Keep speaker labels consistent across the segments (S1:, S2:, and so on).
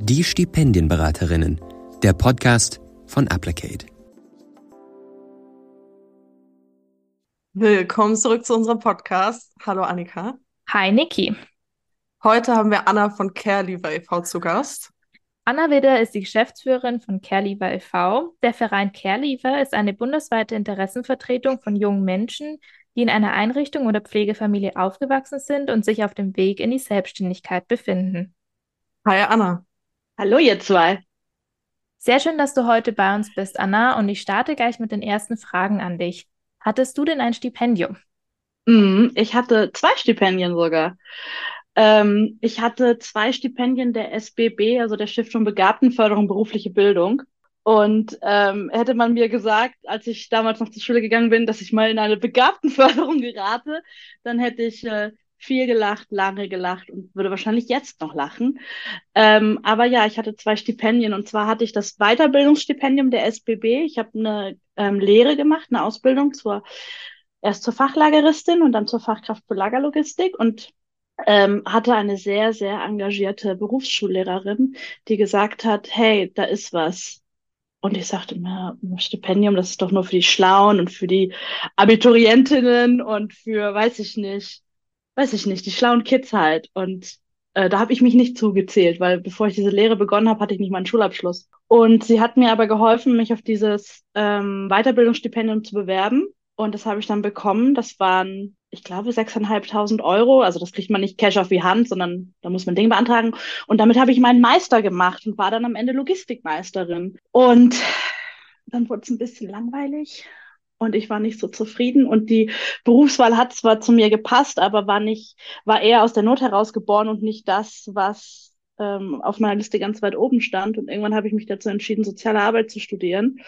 S1: Die Stipendienberaterinnen, der Podcast von Applicate.
S2: Willkommen zurück zu unserem Podcast. Hallo Annika.
S3: Hi Niki.
S2: Heute haben wir Anna von Careliver e.V. zu Gast.
S3: Anna Widder ist die Geschäftsführerin von Careliver e.V. Der Verein Careliver ist eine bundesweite Interessenvertretung von jungen Menschen, die in einer Einrichtung oder Pflegefamilie aufgewachsen sind und sich auf dem Weg in die Selbstständigkeit befinden.
S2: Hi Anna.
S4: Hallo ihr zwei.
S3: Sehr schön, dass du heute bei uns bist, Anna, und ich starte gleich mit den ersten Fragen an dich. Hattest du denn ein Stipendium?
S4: Mm, ich hatte zwei Stipendien sogar. Ähm, ich hatte zwei Stipendien der SBB, also der Stiftung Begabtenförderung berufliche Bildung. Und ähm, hätte man mir gesagt, als ich damals noch zur Schule gegangen bin, dass ich mal in eine Begabtenförderung gerate, dann hätte ich äh, viel gelacht, lange gelacht und würde wahrscheinlich jetzt noch lachen. Ähm, aber ja, ich hatte zwei Stipendien und zwar hatte ich das Weiterbildungsstipendium der SBB. Ich habe eine ähm, Lehre gemacht, eine Ausbildung zur erst zur Fachlageristin und dann zur Fachkraft für Lagerlogistik und ähm, hatte eine sehr, sehr engagierte Berufsschullehrerin, die gesagt hat, hey, da ist was. Und ich sagte mir, Stipendium, das ist doch nur für die Schlauen und für die Abiturientinnen und für, weiß ich nicht, weiß ich nicht, die schlauen Kids halt. Und äh, da habe ich mich nicht zugezählt, weil bevor ich diese Lehre begonnen habe, hatte ich nicht mal einen Schulabschluss. Und sie hat mir aber geholfen, mich auf dieses ähm, Weiterbildungsstipendium zu bewerben. Und das habe ich dann bekommen. Das waren ich glaube, 6.500 Euro. Also das kriegt man nicht Cash auf die Hand, sondern da muss man Dinge beantragen. Und damit habe ich meinen Meister gemacht und war dann am Ende Logistikmeisterin. Und dann wurde es ein bisschen langweilig und ich war nicht so zufrieden. Und die Berufswahl hat zwar zu mir gepasst, aber war nicht, war eher aus der Not heraus geboren und nicht das, was ähm, auf meiner Liste ganz weit oben stand. Und irgendwann habe ich mich dazu entschieden, soziale Arbeit zu studieren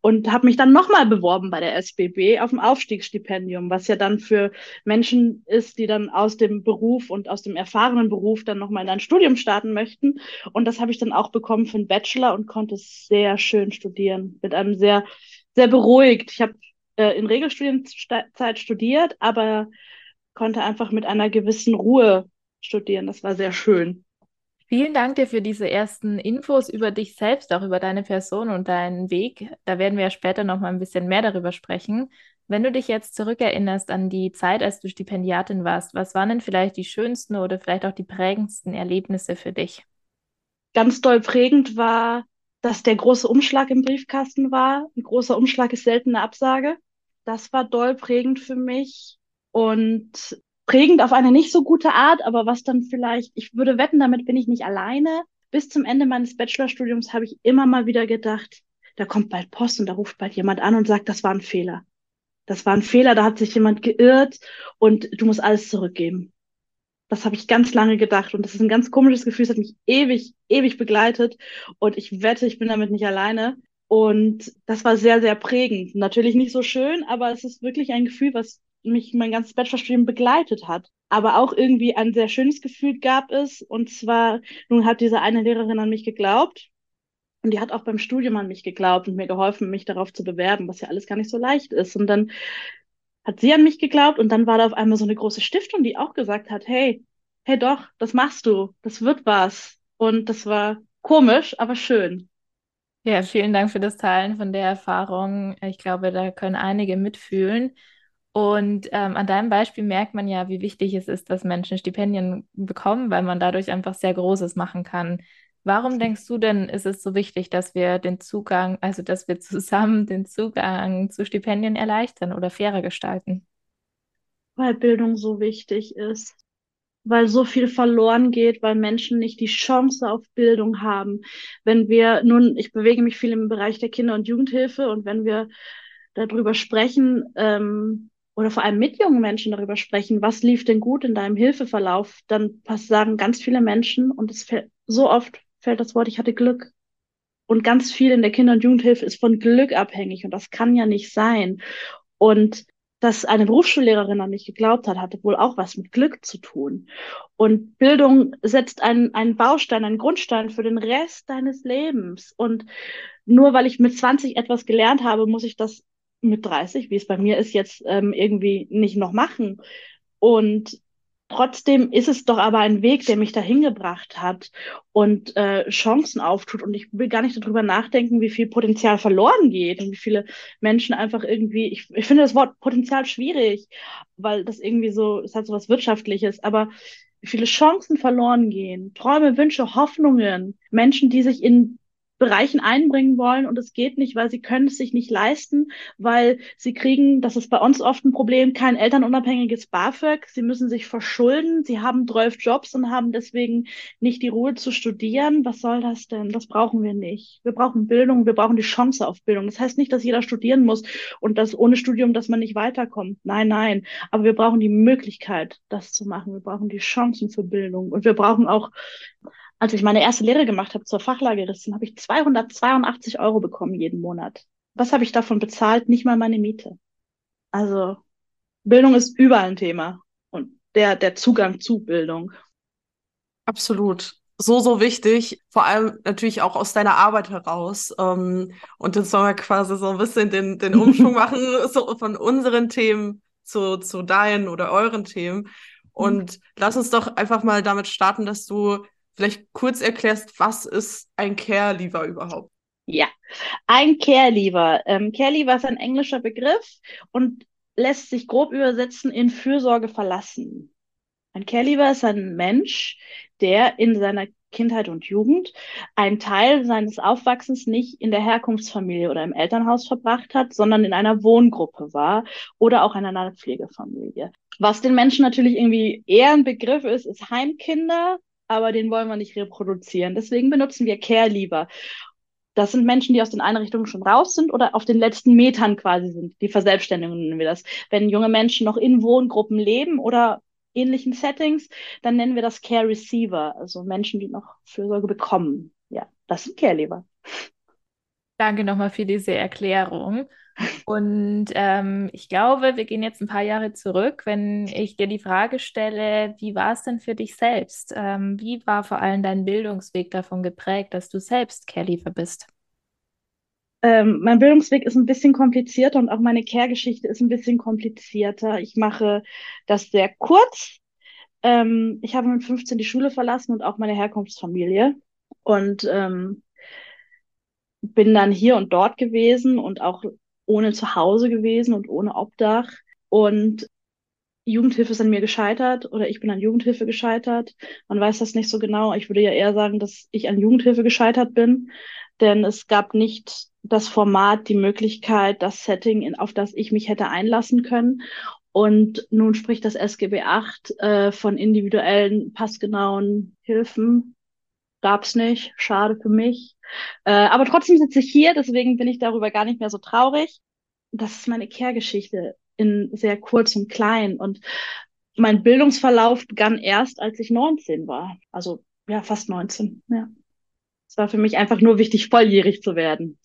S4: und habe mich dann nochmal beworben bei der SBB auf dem Aufstiegsstipendium, was ja dann für Menschen ist, die dann aus dem Beruf und aus dem erfahrenen Beruf dann nochmal in ein Studium starten möchten. Und das habe ich dann auch bekommen für einen Bachelor und konnte sehr schön studieren, mit einem sehr, sehr beruhigt. Ich habe äh, in Regelstudienzeit studiert, aber konnte einfach mit einer gewissen Ruhe studieren. Das war sehr schön.
S3: Vielen Dank dir für diese ersten Infos über dich selbst, auch über deine Person und deinen Weg. Da werden wir ja später noch mal ein bisschen mehr darüber sprechen. Wenn du dich jetzt zurückerinnerst an die Zeit, als du Stipendiatin warst, was waren denn vielleicht die schönsten oder vielleicht auch die prägendsten Erlebnisse für dich?
S4: Ganz doll prägend war, dass der große Umschlag im Briefkasten war. Ein großer Umschlag ist selten eine Absage. Das war doll prägend für mich. Und prägend auf eine nicht so gute Art, aber was dann vielleicht, ich würde wetten, damit bin ich nicht alleine. Bis zum Ende meines Bachelorstudiums habe ich immer mal wieder gedacht, da kommt bald Post und da ruft bald jemand an und sagt, das war ein Fehler. Das war ein Fehler, da hat sich jemand geirrt und du musst alles zurückgeben. Das habe ich ganz lange gedacht und das ist ein ganz komisches Gefühl, es hat mich ewig, ewig begleitet und ich wette, ich bin damit nicht alleine. Und das war sehr, sehr prägend. Natürlich nicht so schön, aber es ist wirklich ein Gefühl, was mich mein ganzes Bachelorstudium begleitet hat. Aber auch irgendwie ein sehr schönes Gefühl gab es. Und zwar, nun hat diese eine Lehrerin an mich geglaubt. Und die hat auch beim Studium an mich geglaubt und mir geholfen, mich darauf zu bewerben, was ja alles gar nicht so leicht ist. Und dann hat sie an mich geglaubt und dann war da auf einmal so eine große Stiftung, die auch gesagt hat, hey, hey doch, das machst du, das wird was. Und das war komisch, aber schön.
S3: Ja, vielen Dank für das Teilen von der Erfahrung. Ich glaube, da können einige mitfühlen. Und ähm, an deinem Beispiel merkt man ja, wie wichtig es ist, dass Menschen Stipendien bekommen, weil man dadurch einfach sehr Großes machen kann. Warum denkst du denn, ist es so wichtig, dass wir den Zugang, also dass wir zusammen den Zugang zu Stipendien erleichtern oder fairer gestalten?
S4: Weil Bildung so wichtig ist, weil so viel verloren geht, weil Menschen nicht die Chance auf Bildung haben. Wenn wir nun, ich bewege mich viel im Bereich der Kinder- und Jugendhilfe und wenn wir darüber sprechen, ähm, oder vor allem mit jungen Menschen darüber sprechen, was lief denn gut in deinem Hilfeverlauf, dann sagen ganz viele Menschen, und es fällt, so oft fällt das Wort, ich hatte Glück. Und ganz viel in der Kinder- und Jugendhilfe ist von Glück abhängig und das kann ja nicht sein. Und dass eine Berufsschullehrerin an mich geglaubt hat, hatte wohl auch was mit Glück zu tun. Und Bildung setzt einen, einen Baustein, einen Grundstein für den Rest deines Lebens. Und nur weil ich mit 20 etwas gelernt habe, muss ich das mit 30, wie es bei mir ist, jetzt ähm, irgendwie nicht noch machen. Und Trotzdem ist es doch aber ein Weg, der mich dahin gebracht hat und äh, Chancen auftut. Und ich will gar nicht darüber nachdenken, wie viel Potenzial verloren geht und wie viele Menschen einfach irgendwie, ich, ich finde das Wort Potenzial schwierig, weil das irgendwie so, es hat so was Wirtschaftliches, aber wie viele Chancen verloren gehen, Träume, Wünsche, Hoffnungen, Menschen, die sich in Bereichen einbringen wollen und es geht nicht, weil sie können es sich nicht leisten, weil sie kriegen, das ist bei uns oft ein Problem, kein elternunabhängiges BAföG. Sie müssen sich verschulden, sie haben 12 Jobs und haben deswegen nicht die Ruhe zu studieren. Was soll das denn? Das brauchen wir nicht. Wir brauchen Bildung, wir brauchen die Chance auf Bildung. Das heißt nicht, dass jeder studieren muss und dass ohne Studium, dass man nicht weiterkommt. Nein, nein. Aber wir brauchen die Möglichkeit, das zu machen. Wir brauchen die Chancen für Bildung und wir brauchen auch als ich meine erste Lehre gemacht habe zur Fachlageristin, habe ich 282 Euro bekommen jeden Monat. Was habe ich davon bezahlt? Nicht mal meine Miete. Also Bildung ist überall ein Thema und der, der Zugang zu Bildung.
S2: Absolut. So, so wichtig, vor allem natürlich auch aus deiner Arbeit heraus. Ähm, und jetzt sollen wir quasi so ein bisschen den, den Umschwung machen, so von unseren Themen zu, zu deinen oder euren Themen. Und mhm. lass uns doch einfach mal damit starten, dass du vielleicht kurz erklärst, was ist ein Care Leaver überhaupt?
S4: Ja, ein Care Leaver. Ähm, Care Leaver ist ein englischer Begriff und lässt sich grob übersetzen in Fürsorge verlassen. Ein Care Leaver ist ein Mensch, der in seiner Kindheit und Jugend einen Teil seines Aufwachsens nicht in der Herkunftsfamilie oder im Elternhaus verbracht hat, sondern in einer Wohngruppe war oder auch in einer Pflegefamilie. Was den Menschen natürlich irgendwie eher ein Begriff ist, ist Heimkinder aber den wollen wir nicht reproduzieren. Deswegen benutzen wir Care lieber. Das sind Menschen, die aus den Einrichtungen schon raus sind oder auf den letzten Metern quasi sind. Die Verselbstständigung nennen wir das. Wenn junge Menschen noch in Wohngruppen leben oder ähnlichen Settings, dann nennen wir das Care Receiver, also Menschen, die noch Fürsorge bekommen. Ja, das sind Care lieber.
S3: Danke nochmal für diese Erklärung. Und ähm, ich glaube, wir gehen jetzt ein paar Jahre zurück, wenn ich dir die Frage stelle, wie war es denn für dich selbst? Ähm, wie war vor allem dein Bildungsweg davon geprägt, dass du selbst Care-Liefer bist?
S4: Ähm, mein Bildungsweg ist ein bisschen komplizierter und auch meine Care-Geschichte ist ein bisschen komplizierter. Ich mache das sehr kurz. Ähm, ich habe mit 15 die Schule verlassen und auch meine Herkunftsfamilie. Und ähm, bin dann hier und dort gewesen und auch ohne Zuhause gewesen und ohne Obdach. Und Jugendhilfe ist an mir gescheitert oder ich bin an Jugendhilfe gescheitert. Man weiß das nicht so genau. Ich würde ja eher sagen, dass ich an Jugendhilfe gescheitert bin, denn es gab nicht das Format, die Möglichkeit, das Setting, in, auf das ich mich hätte einlassen können. Und nun spricht das SGB VIII äh, von individuellen, passgenauen Hilfen. Gab's nicht. Schade für mich. Äh, aber trotzdem sitze ich hier, deswegen bin ich darüber gar nicht mehr so traurig. Das ist meine Care-Geschichte in sehr kurz und klein. Und mein Bildungsverlauf begann erst, als ich 19 war. Also ja, fast 19. Ja. Es war für mich einfach nur wichtig, volljährig zu werden.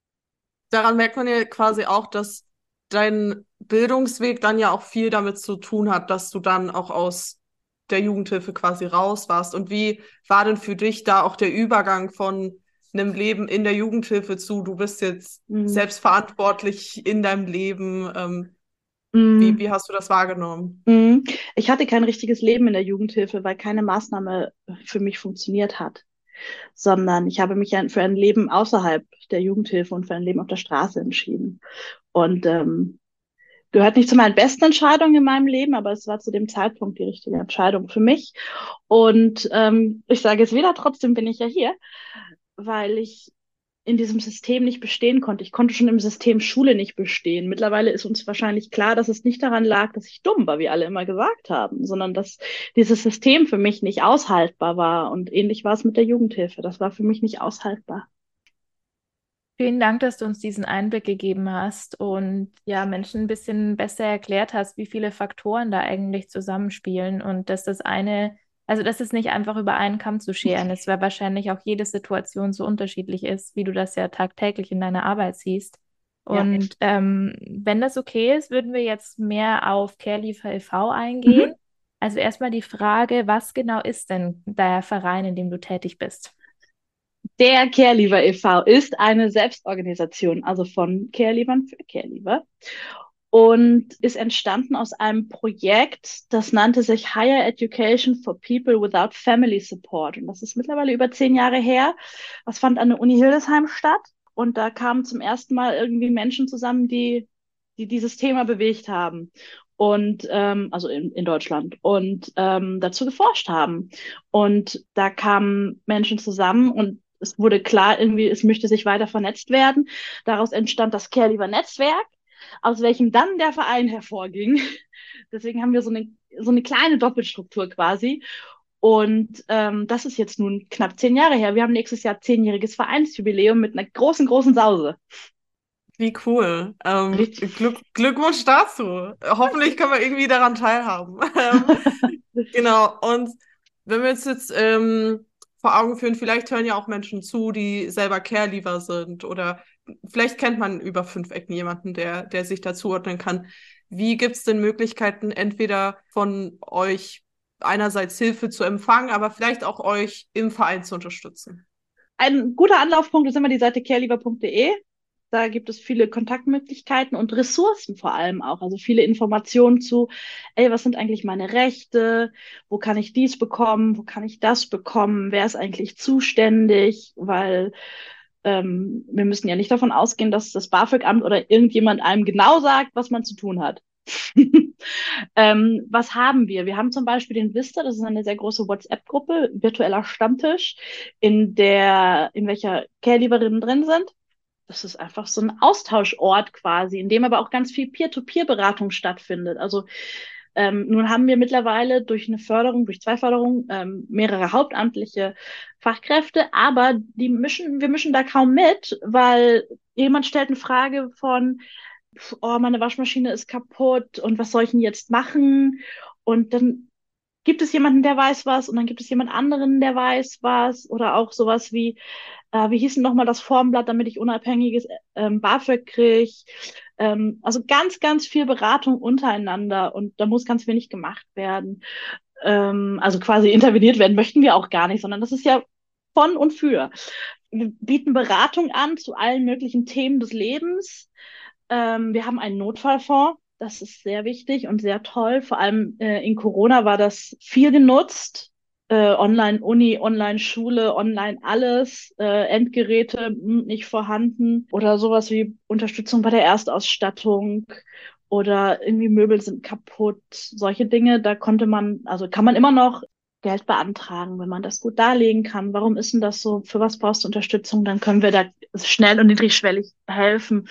S2: Daran merkt man ja quasi auch, dass dein Bildungsweg dann ja auch viel damit zu tun hat, dass du dann auch aus der Jugendhilfe quasi raus warst. Und wie war denn für dich da auch der Übergang von einem Leben in der Jugendhilfe zu. Du bist jetzt mhm. selbstverantwortlich in deinem Leben. Ähm, mhm. wie, wie hast du das wahrgenommen?
S4: Mhm. Ich hatte kein richtiges Leben in der Jugendhilfe, weil keine Maßnahme für mich funktioniert hat, sondern ich habe mich für ein Leben außerhalb der Jugendhilfe und für ein Leben auf der Straße entschieden. Und ähm, gehört nicht zu meinen besten Entscheidungen in meinem Leben, aber es war zu dem Zeitpunkt die richtige Entscheidung für mich. Und ähm, ich sage es wieder, trotzdem bin ich ja hier weil ich in diesem System nicht bestehen konnte. Ich konnte schon im System Schule nicht bestehen. Mittlerweile ist uns wahrscheinlich klar, dass es nicht daran lag, dass ich dumm war, wie alle immer gesagt haben, sondern dass dieses System für mich nicht aushaltbar war. Und ähnlich war es mit der Jugendhilfe. Das war für mich nicht aushaltbar.
S3: Vielen Dank, dass du uns diesen Einblick gegeben hast und ja, Menschen ein bisschen besser erklärt hast, wie viele Faktoren da eigentlich zusammenspielen und dass das eine also, dass es nicht einfach über einen Kamm zu scheren ist, weil wahrscheinlich auch jede Situation so unterschiedlich ist, wie du das ja tagtäglich in deiner Arbeit siehst. Und ja. ähm, wenn das okay ist, würden wir jetzt mehr auf CareLiefer e.V. eingehen. Mhm. Also erstmal die Frage, was genau ist denn der Verein, in dem du tätig bist?
S4: Der CareLiefer e.V. ist eine Selbstorganisation, also von Carelievern für Careliever. Und ist entstanden aus einem Projekt, das nannte sich Higher Education for People Without Family Support. Und das ist mittlerweile über zehn Jahre her. Das fand an der Uni Hildesheim statt. Und da kamen zum ersten Mal irgendwie Menschen zusammen, die, die dieses Thema bewegt haben. Und ähm, also in, in Deutschland und ähm, dazu geforscht haben. Und da kamen Menschen zusammen und es wurde klar, irgendwie, es möchte sich weiter vernetzt werden. Daraus entstand das Care Netzwerk aus welchem dann der Verein hervorging. Deswegen haben wir so eine, so eine kleine Doppelstruktur quasi. Und ähm, das ist jetzt nun knapp zehn Jahre her. Wir haben nächstes Jahr zehnjähriges Vereinsjubiläum mit einer großen, großen Sause.
S2: Wie cool. Ähm, Glück, Glückwunsch dazu. Hoffentlich können wir irgendwie daran teilhaben. Ähm, genau. Und wenn wir uns jetzt ähm, vor Augen führen, vielleicht hören ja auch Menschen zu, die selber Care-Lieber sind oder vielleicht kennt man über fünf Ecken jemanden, der, der sich da zuordnen kann. Wie gibt es denn Möglichkeiten, entweder von euch einerseits Hilfe zu empfangen, aber vielleicht auch euch im Verein zu unterstützen?
S4: Ein guter Anlaufpunkt ist immer die Seite carelieber.de. Da gibt es viele Kontaktmöglichkeiten und Ressourcen vor allem auch. Also viele Informationen zu, ey, was sind eigentlich meine Rechte? Wo kann ich dies bekommen? Wo kann ich das bekommen? Wer ist eigentlich zuständig? Weil ähm, wir müssen ja nicht davon ausgehen, dass das BAföG-Amt oder irgendjemand einem genau sagt, was man zu tun hat. ähm, was haben wir? Wir haben zum Beispiel den Vista, das ist eine sehr große WhatsApp-Gruppe, virtueller Stammtisch, in der, in welcher Care-Lieberinnen drin sind. Das ist einfach so ein Austauschort quasi, in dem aber auch ganz viel Peer-to-Peer-Beratung stattfindet. Also ähm, nun haben wir mittlerweile durch eine Förderung, durch zwei Förderungen, ähm, mehrere hauptamtliche Fachkräfte, aber die mischen, wir mischen da kaum mit, weil jemand stellt eine Frage von, oh, meine Waschmaschine ist kaputt und was soll ich denn jetzt machen? Und dann gibt es jemanden, der weiß was und dann gibt es jemand anderen, der weiß was oder auch sowas wie, äh, wie hieß denn nochmal das Formblatt, damit ich unabhängiges ähm, BAföG kriege. Ähm, also ganz, ganz viel Beratung untereinander und da muss ganz wenig gemacht werden. Ähm, also quasi interveniert werden möchten wir auch gar nicht, sondern das ist ja von und für. Wir bieten Beratung an zu allen möglichen Themen des Lebens. Ähm, wir haben einen Notfallfonds. Das ist sehr wichtig und sehr toll. Vor allem äh, in Corona war das viel genutzt äh, Online-Uni, Online-Schule, online alles, äh, Endgeräte hm, nicht vorhanden oder sowas wie Unterstützung bei der Erstausstattung oder irgendwie Möbel sind kaputt, solche Dinge, da konnte man, also kann man immer noch Geld beantragen, wenn man das gut darlegen kann. Warum ist denn das so? Für was brauchst du Unterstützung? Dann können wir da schnell und niedrigschwellig helfen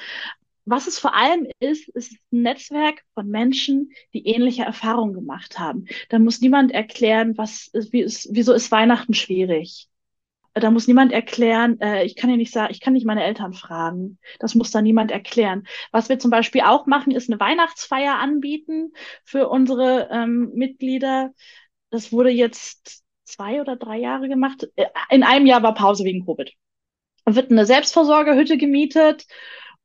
S4: was es vor allem ist, ist ein Netzwerk von Menschen, die ähnliche Erfahrungen gemacht haben. Da muss niemand erklären, was wie ist, wieso ist Weihnachten schwierig. Da muss niemand erklären, äh, ich kann ja nicht sagen, ich kann nicht meine Eltern fragen. Das muss da niemand erklären. Was wir zum Beispiel auch machen, ist eine Weihnachtsfeier anbieten für unsere ähm, Mitglieder. Das wurde jetzt zwei oder drei Jahre gemacht. Äh, in einem Jahr war Pause wegen Covid. Da wird eine Selbstversorgerhütte gemietet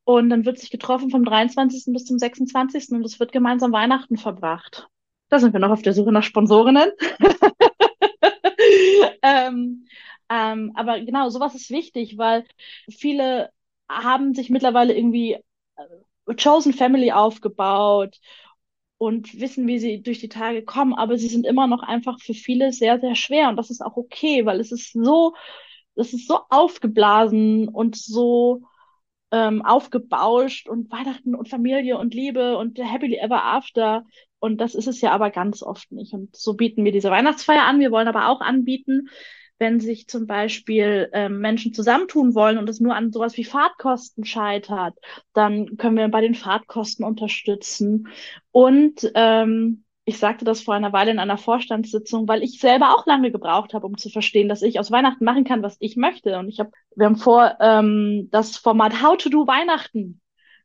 S4: und dann wird sich getroffen vom 23. bis zum 26. und es wird gemeinsam Weihnachten verbracht. Da sind wir noch auf der Suche nach Sponsorinnen. ähm, ähm, aber genau, sowas ist wichtig, weil viele haben sich mittlerweile irgendwie äh, Chosen Family aufgebaut und wissen, wie sie durch die Tage kommen, aber sie sind immer noch einfach für viele sehr, sehr schwer und das ist auch okay, weil es ist so, es ist so aufgeblasen und so ähm, aufgebauscht und Weihnachten und Familie und Liebe und Happily Ever After. Und das ist es ja aber ganz oft nicht. Und so bieten wir diese Weihnachtsfeier an. Wir wollen aber auch anbieten, wenn sich zum Beispiel ähm, Menschen zusammentun wollen und es nur an sowas wie Fahrtkosten scheitert, dann können wir bei den Fahrtkosten unterstützen. Und ähm, ich sagte das vor einer Weile in einer Vorstandssitzung, weil ich selber auch lange gebraucht habe, um zu verstehen, dass ich aus Weihnachten machen kann, was ich möchte. Und ich habe, wir haben vor, ähm, das Format How to Do Weihnachten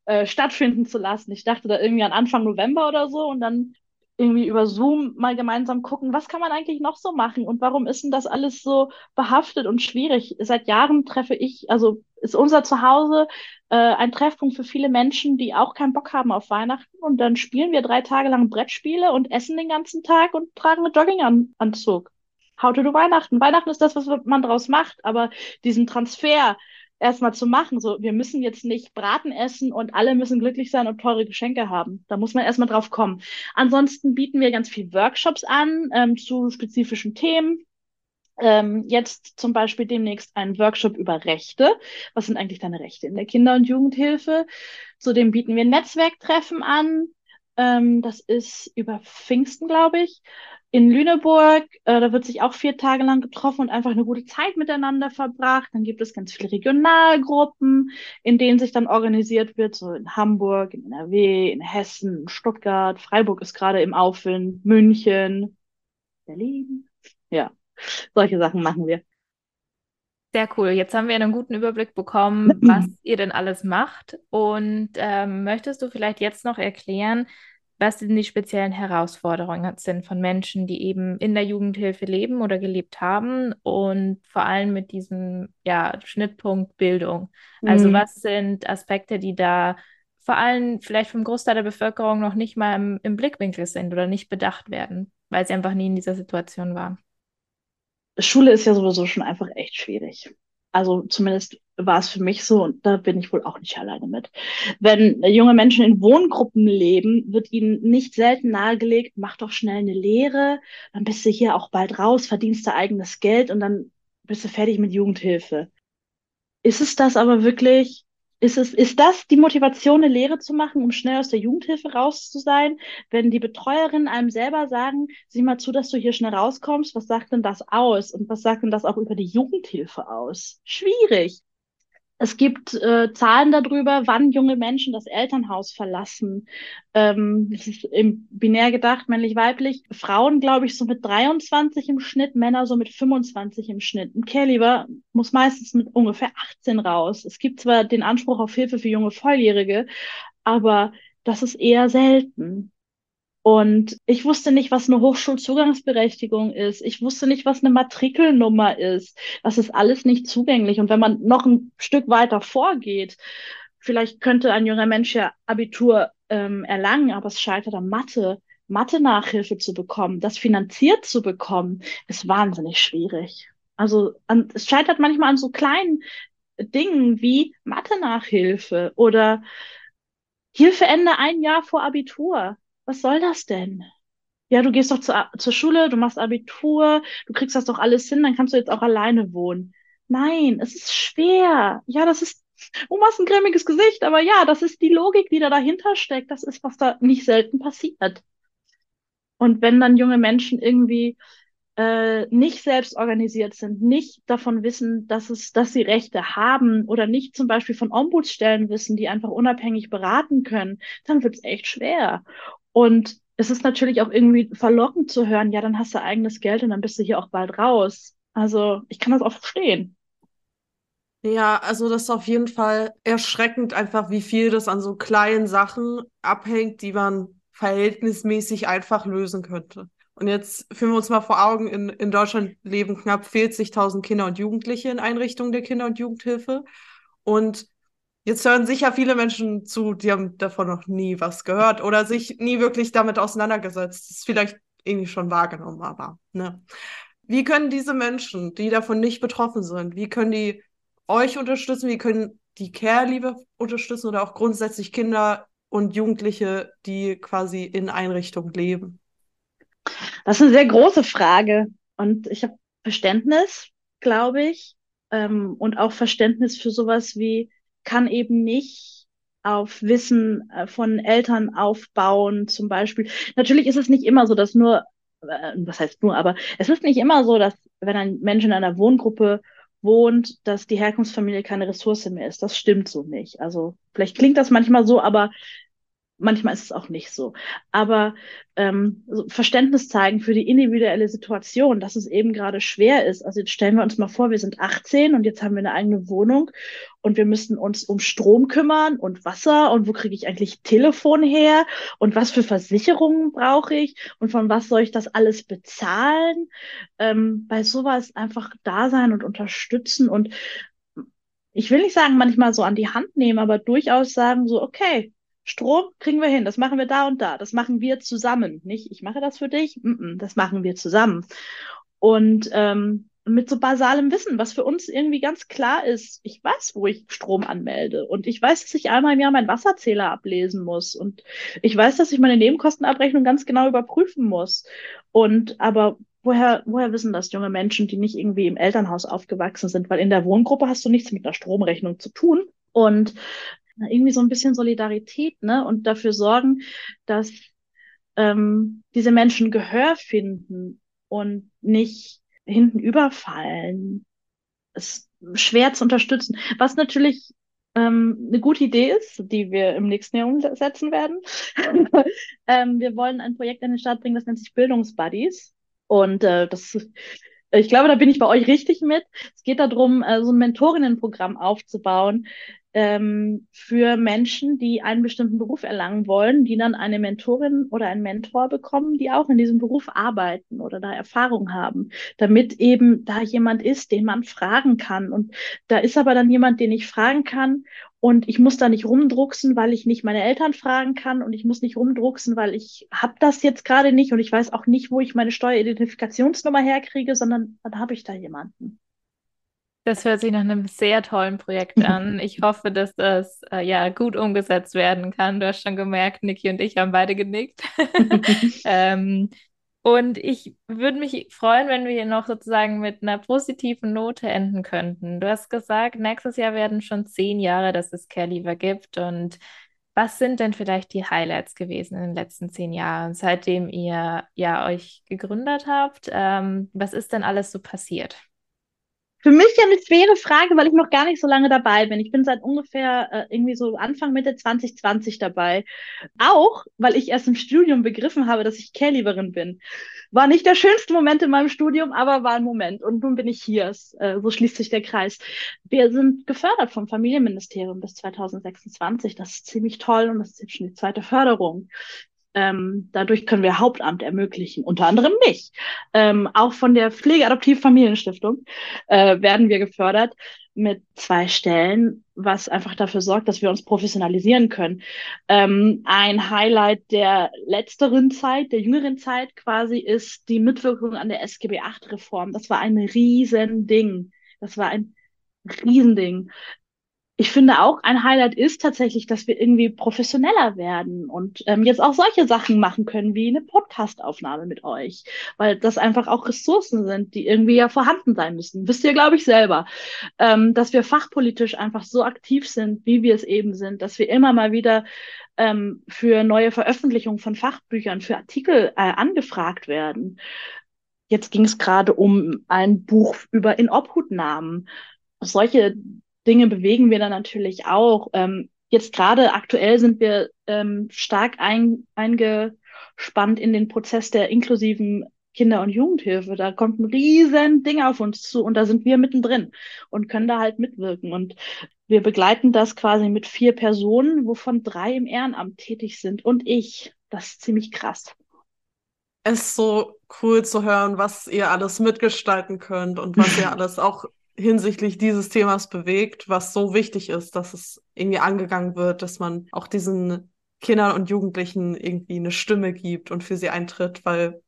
S4: äh, stattfinden zu lassen. Ich dachte da irgendwie an Anfang November oder so und dann irgendwie über Zoom mal gemeinsam gucken, was kann man eigentlich noch so machen und warum ist denn das alles so behaftet und schwierig? Seit Jahren treffe ich, also ist unser Zuhause äh, ein Treffpunkt für viele Menschen, die auch keinen Bock haben auf Weihnachten und dann spielen wir drei Tage lang Brettspiele und essen den ganzen Tag und tragen einen Jogginganzug. How to do Weihnachten. Weihnachten ist das, was man daraus macht, aber diesen Transfer erstmal zu machen. So, wir müssen jetzt nicht Braten essen und alle müssen glücklich sein und teure Geschenke haben. Da muss man erstmal drauf kommen. Ansonsten bieten wir ganz viel Workshops an ähm, zu spezifischen Themen. Ähm, jetzt zum Beispiel demnächst einen Workshop über Rechte. Was sind eigentlich deine Rechte in der Kinder- und Jugendhilfe? Zudem bieten wir Netzwerktreffen an. Ähm, das ist über Pfingsten, glaube ich in Lüneburg. Äh, da wird sich auch vier Tage lang getroffen und einfach eine gute Zeit miteinander verbracht. Dann gibt es ganz viele Regionalgruppen, in denen sich dann organisiert wird, so in Hamburg, in NRW, in Hessen, in Stuttgart, Freiburg ist gerade im Aufwind, München, Berlin. Ja, solche Sachen machen wir.
S3: Sehr cool. Jetzt haben wir einen guten Überblick bekommen, was ihr denn alles macht. Und ähm, möchtest du vielleicht jetzt noch erklären, was denn die speziellen Herausforderungen sind von Menschen, die eben in der Jugendhilfe leben oder gelebt haben und vor allem mit diesem ja, Schnittpunkt Bildung. Also mhm. was sind Aspekte, die da vor allem vielleicht vom Großteil der Bevölkerung noch nicht mal im, im Blickwinkel sind oder nicht bedacht werden, weil sie einfach nie in dieser Situation waren?
S4: Schule ist ja sowieso schon einfach echt schwierig. Also zumindest war es für mich so und da bin ich wohl auch nicht alleine mit. Wenn junge Menschen in Wohngruppen leben, wird ihnen nicht selten nahegelegt, mach doch schnell eine Lehre, dann bist du hier auch bald raus, verdienst du eigenes Geld und dann bist du fertig mit Jugendhilfe. Ist es das aber wirklich? Ist es, ist das die Motivation, eine Lehre zu machen, um schnell aus der Jugendhilfe raus zu sein? Wenn die Betreuerinnen einem selber sagen, sieh mal zu, dass du hier schnell rauskommst, was sagt denn das aus? Und was sagt denn das auch über die Jugendhilfe aus? Schwierig. Es gibt äh, Zahlen darüber, wann junge Menschen das Elternhaus verlassen. Ähm, das ist im binär gedacht, männlich-weiblich. Frauen, glaube ich, so mit 23 im Schnitt, Männer so mit 25 im Schnitt. Ein Care-Lieber muss meistens mit ungefähr 18 raus. Es gibt zwar den Anspruch auf Hilfe für junge Volljährige, aber das ist eher selten. Und ich wusste nicht, was eine Hochschulzugangsberechtigung ist. Ich wusste nicht, was eine Matrikelnummer ist. Das ist alles nicht zugänglich. Und wenn man noch ein Stück weiter vorgeht, vielleicht könnte ein junger Mensch ja Abitur ähm, erlangen, aber es scheitert an Mathe. Mathe-Nachhilfe zu bekommen, das finanziert zu bekommen, ist wahnsinnig schwierig. Also an, es scheitert manchmal an so kleinen Dingen wie Mathe-Nachhilfe oder Hilfeende ein Jahr vor Abitur was soll das denn? Ja, du gehst doch zu, zur Schule, du machst Abitur, du kriegst das doch alles hin, dann kannst du jetzt auch alleine wohnen. Nein, es ist schwer. Ja, das ist, Oma hast ein grimmiges Gesicht, aber ja, das ist die Logik, die da dahinter steckt. Das ist, was da nicht selten passiert. Und wenn dann junge Menschen irgendwie äh, nicht selbst organisiert sind, nicht davon wissen, dass es, dass sie Rechte haben oder nicht zum Beispiel von Ombudsstellen wissen, die einfach unabhängig beraten können, dann wird es echt schwer. Und es ist natürlich auch irgendwie verlockend zu hören, ja, dann hast du eigenes Geld und dann bist du hier auch bald raus. Also ich kann das auch verstehen.
S2: Ja, also das ist auf jeden Fall erschreckend, einfach wie viel das an so kleinen Sachen abhängt, die man verhältnismäßig einfach lösen könnte. Und jetzt führen wir uns mal vor Augen, in, in Deutschland leben knapp 40.000 Kinder und Jugendliche in Einrichtungen der Kinder- und Jugendhilfe. Und Jetzt hören sicher viele Menschen zu, die haben davon noch nie was gehört oder sich nie wirklich damit auseinandergesetzt. Das ist vielleicht irgendwie schon wahrgenommen, aber ne. Wie können diese Menschen, die davon nicht betroffen sind, wie können die euch unterstützen? Wie können die Care-Liebe unterstützen oder auch grundsätzlich Kinder und Jugendliche, die quasi in Einrichtungen leben?
S4: Das ist eine sehr große Frage und ich habe Verständnis, glaube ich, ähm, und auch Verständnis für sowas wie kann eben nicht auf Wissen äh, von Eltern aufbauen, zum Beispiel. Natürlich ist es nicht immer so, dass nur, äh, was heißt nur, aber es ist nicht immer so, dass wenn ein Mensch in einer Wohngruppe wohnt, dass die Herkunftsfamilie keine Ressource mehr ist. Das stimmt so nicht. Also vielleicht klingt das manchmal so, aber manchmal ist es auch nicht so. Aber ähm, Verständnis zeigen für die individuelle Situation, dass es eben gerade schwer ist. Also jetzt stellen wir uns mal vor, wir sind 18 und jetzt haben wir eine eigene Wohnung und wir müssten uns um Strom kümmern und Wasser und wo kriege ich eigentlich Telefon her und was für Versicherungen brauche ich und von was soll ich das alles bezahlen? Ähm, bei sowas einfach da sein und unterstützen und ich will nicht sagen, manchmal so an die Hand nehmen, aber durchaus sagen so, okay, Strom kriegen wir hin, das machen wir da und da, das machen wir zusammen. Nicht, ich mache das für dich, mm -mm, das machen wir zusammen. Und ähm, mit so basalem Wissen, was für uns irgendwie ganz klar ist. Ich weiß, wo ich Strom anmelde und ich weiß, dass ich einmal im Jahr meinen Wasserzähler ablesen muss und ich weiß, dass ich meine Nebenkostenabrechnung ganz genau überprüfen muss. Und aber woher, woher wissen das junge Menschen, die nicht irgendwie im Elternhaus aufgewachsen sind? Weil in der Wohngruppe hast du nichts mit der Stromrechnung zu tun und irgendwie so ein bisschen Solidarität, ne? Und dafür sorgen, dass ähm, diese Menschen Gehör finden und nicht hinten überfallen. Ist schwer zu unterstützen. Was natürlich ähm, eine gute Idee ist, die wir im nächsten Jahr umsetzen werden. ähm, wir wollen ein Projekt an den Start bringen, das nennt sich Bildungsbuddies. Und äh, das ich glaube, da bin ich bei euch richtig mit. Es geht darum, äh, so ein Mentorinnenprogramm aufzubauen, ähm, für Menschen, die einen bestimmten Beruf erlangen wollen, die dann eine Mentorin oder einen Mentor bekommen, die auch in diesem Beruf arbeiten oder da Erfahrung haben, damit eben da jemand ist, den man fragen kann. Und da ist aber dann jemand, den ich fragen kann und ich muss da nicht rumdrucksen, weil ich nicht meine Eltern fragen kann und ich muss nicht rumdrucksen, weil ich habe das jetzt gerade nicht und ich weiß auch nicht, wo ich meine Steueridentifikationsnummer herkriege, sondern dann habe ich da jemanden.
S3: Das hört sich nach einem sehr tollen Projekt an. Ich hoffe, dass das äh, ja gut umgesetzt werden kann. Du hast schon gemerkt, Niki und ich haben beide genickt. ähm, und ich würde mich freuen, wenn wir hier noch sozusagen mit einer positiven Note enden könnten. Du hast gesagt, nächstes Jahr werden schon zehn Jahre, dass es Care gibt. Und was sind denn vielleicht die Highlights gewesen in den letzten zehn Jahren, seitdem ihr ja euch gegründet habt? Ähm, was ist denn alles so passiert?
S4: Für mich ja eine schwere Frage, weil ich noch gar nicht so lange dabei bin. Ich bin seit ungefähr äh, irgendwie so Anfang Mitte 2020 dabei. Auch, weil ich erst im Studium begriffen habe, dass ich Care-Lieberin bin. War nicht der schönste Moment in meinem Studium, aber war ein Moment. Und nun bin ich hier. Äh, so schließt sich der Kreis. Wir sind gefördert vom Familienministerium bis 2026. Das ist ziemlich toll und das ist jetzt schon die zweite Förderung. Ähm, dadurch können wir Hauptamt ermöglichen, unter anderem mich. Ähm, auch von der Pflegeadoptiv-Familienstiftung äh, werden wir gefördert mit zwei Stellen, was einfach dafür sorgt, dass wir uns professionalisieren können. Ähm, ein Highlight der letzteren Zeit, der jüngeren Zeit quasi, ist die Mitwirkung an der SGB VIII-Reform. Das war ein Riesending. Das war ein Riesending ich finde auch ein Highlight ist tatsächlich, dass wir irgendwie professioneller werden und ähm, jetzt auch solche Sachen machen können wie eine Podcastaufnahme mit euch, weil das einfach auch Ressourcen sind, die irgendwie ja vorhanden sein müssen. Wisst ihr, glaube ich, selber, ähm, dass wir fachpolitisch einfach so aktiv sind, wie wir es eben sind, dass wir immer mal wieder ähm, für neue Veröffentlichungen von Fachbüchern, für Artikel äh, angefragt werden. Jetzt ging es gerade um ein Buch über Inobhutnahmen. Solche Dinge bewegen wir dann natürlich auch. Ähm, jetzt gerade aktuell sind wir ähm, stark ein, eingespannt in den Prozess der inklusiven Kinder- und Jugendhilfe. Da kommt ein riesen Ding auf uns zu und da sind wir mittendrin und können da halt mitwirken. Und wir begleiten das quasi mit vier Personen, wovon drei im Ehrenamt tätig sind und ich. Das ist ziemlich krass.
S2: Es ist so cool zu hören, was ihr alles mitgestalten könnt und was ihr alles auch hinsichtlich dieses Themas bewegt, was so wichtig ist, dass es irgendwie angegangen wird, dass man auch diesen Kindern und Jugendlichen irgendwie eine Stimme gibt und für sie eintritt, weil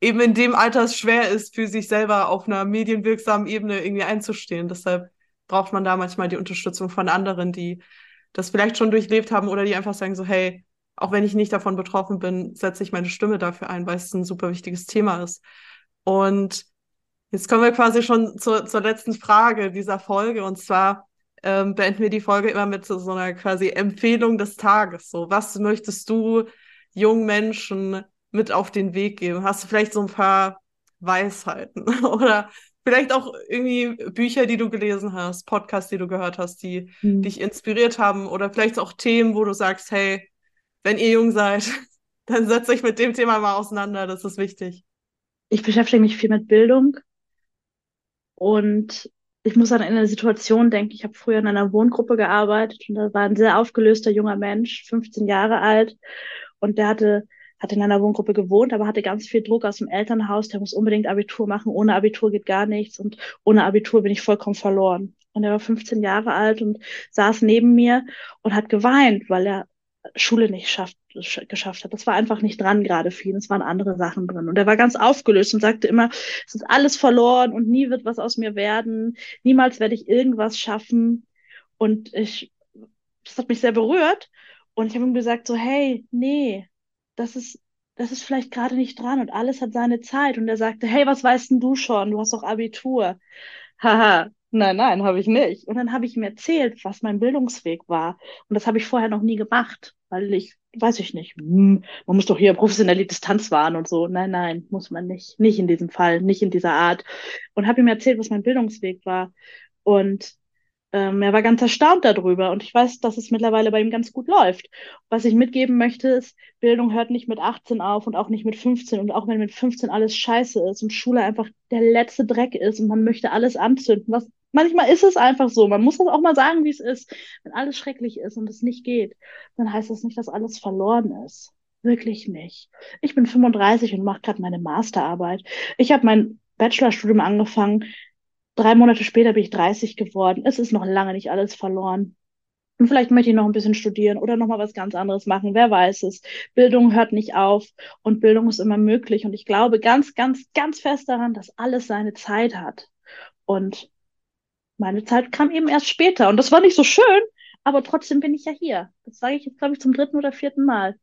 S2: eben in dem Alter es schwer ist, für sich selber auf einer medienwirksamen Ebene irgendwie einzustehen. Deshalb braucht man da manchmal die Unterstützung von anderen, die das vielleicht schon durchlebt haben oder die einfach sagen so, hey, auch wenn ich nicht davon betroffen bin, setze ich meine Stimme dafür ein, weil es ein super wichtiges Thema ist. Und Jetzt kommen wir quasi schon zur, zur letzten Frage dieser Folge und zwar ähm, beenden wir die Folge immer mit so, so einer quasi Empfehlung des Tages. So, was möchtest du jungen Menschen mit auf den Weg geben? Hast du vielleicht so ein paar Weisheiten oder vielleicht auch irgendwie Bücher, die du gelesen hast, Podcasts, die du gehört hast, die mhm. dich inspiriert haben oder vielleicht auch Themen, wo du sagst, hey, wenn ihr jung seid, dann setzt euch mit dem Thema mal auseinander, das ist wichtig.
S4: Ich beschäftige mich viel mit Bildung und ich muss an eine Situation denken, ich habe früher in einer Wohngruppe gearbeitet und da war ein sehr aufgelöster junger Mensch, 15 Jahre alt, und der hatte, hatte in einer Wohngruppe gewohnt, aber hatte ganz viel Druck aus dem Elternhaus, der muss unbedingt Abitur machen, ohne Abitur geht gar nichts. Und ohne Abitur bin ich vollkommen verloren. Und er war 15 Jahre alt und saß neben mir und hat geweint, weil er Schule nicht schafft, geschafft hat. Das war einfach nicht dran gerade für ihn. Es waren andere Sachen drin. Und er war ganz aufgelöst und sagte immer, es ist alles verloren und nie wird was aus mir werden. Niemals werde ich irgendwas schaffen. Und ich, das hat mich sehr berührt. Und ich habe ihm gesagt so, hey, nee, das ist, das ist vielleicht gerade nicht dran und alles hat seine Zeit. Und er sagte, hey, was weißt denn du schon? Du hast doch Abitur. Haha, nein, nein, habe ich nicht. Und dann habe ich ihm erzählt, was mein Bildungsweg war. Und das habe ich vorher noch nie gemacht, weil ich, weiß ich nicht, hm, man muss doch hier professionelle Distanz wahren und so. Nein, nein, muss man nicht. Nicht in diesem Fall, nicht in dieser Art. Und habe ihm erzählt, was mein Bildungsweg war. Und ähm, er war ganz erstaunt darüber und ich weiß, dass es mittlerweile bei ihm ganz gut läuft. Was ich mitgeben möchte, ist, Bildung hört nicht mit 18 auf und auch nicht mit 15 und auch wenn mit 15 alles scheiße ist und Schule einfach der letzte Dreck ist und man möchte alles anzünden, was manchmal ist es einfach so. Man muss das auch mal sagen, wie es ist. Wenn alles schrecklich ist und es nicht geht, dann heißt das nicht, dass alles verloren ist. Wirklich nicht. Ich bin 35 und mache gerade meine Masterarbeit. Ich habe mein Bachelorstudium angefangen Drei Monate später bin ich 30 geworden. Es ist noch lange nicht alles verloren. Und vielleicht möchte ich noch ein bisschen studieren oder noch mal was ganz anderes machen. Wer weiß es. Bildung hört nicht auf und Bildung ist immer möglich. Und ich glaube ganz, ganz, ganz fest daran, dass alles seine Zeit hat. Und meine Zeit kam eben erst später. Und das war nicht so schön, aber trotzdem bin ich ja hier. Das sage ich jetzt, glaube ich, zum dritten oder vierten Mal.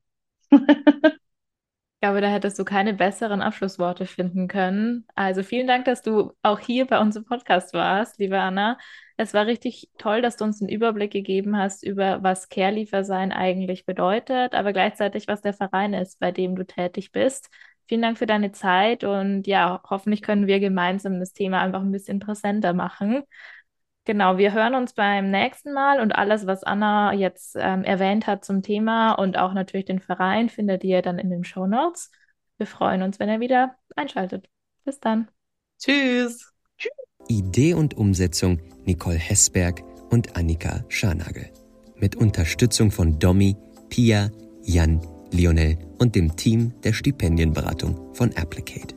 S3: Ich glaube, da hättest du keine besseren Abschlussworte finden können. Also vielen Dank, dass du auch hier bei uns im Podcast warst, liebe Anna. Es war richtig toll, dass du uns einen Überblick gegeben hast über, was Care-Liefersein eigentlich bedeutet, aber gleichzeitig, was der Verein ist, bei dem du tätig bist. Vielen Dank für deine Zeit und ja, hoffentlich können wir gemeinsam das Thema einfach ein bisschen präsenter machen. Genau, wir hören uns beim nächsten Mal und alles, was Anna jetzt ähm, erwähnt hat zum Thema und auch natürlich den Verein, findet ihr dann in den Show Notes. Wir freuen uns, wenn ihr wieder einschaltet. Bis dann.
S2: Tschüss.
S1: Idee und Umsetzung Nicole Hessberg und Annika Scharnagel. Mit Unterstützung von Domi, Pia, Jan, Lionel und dem Team der Stipendienberatung von Applicate.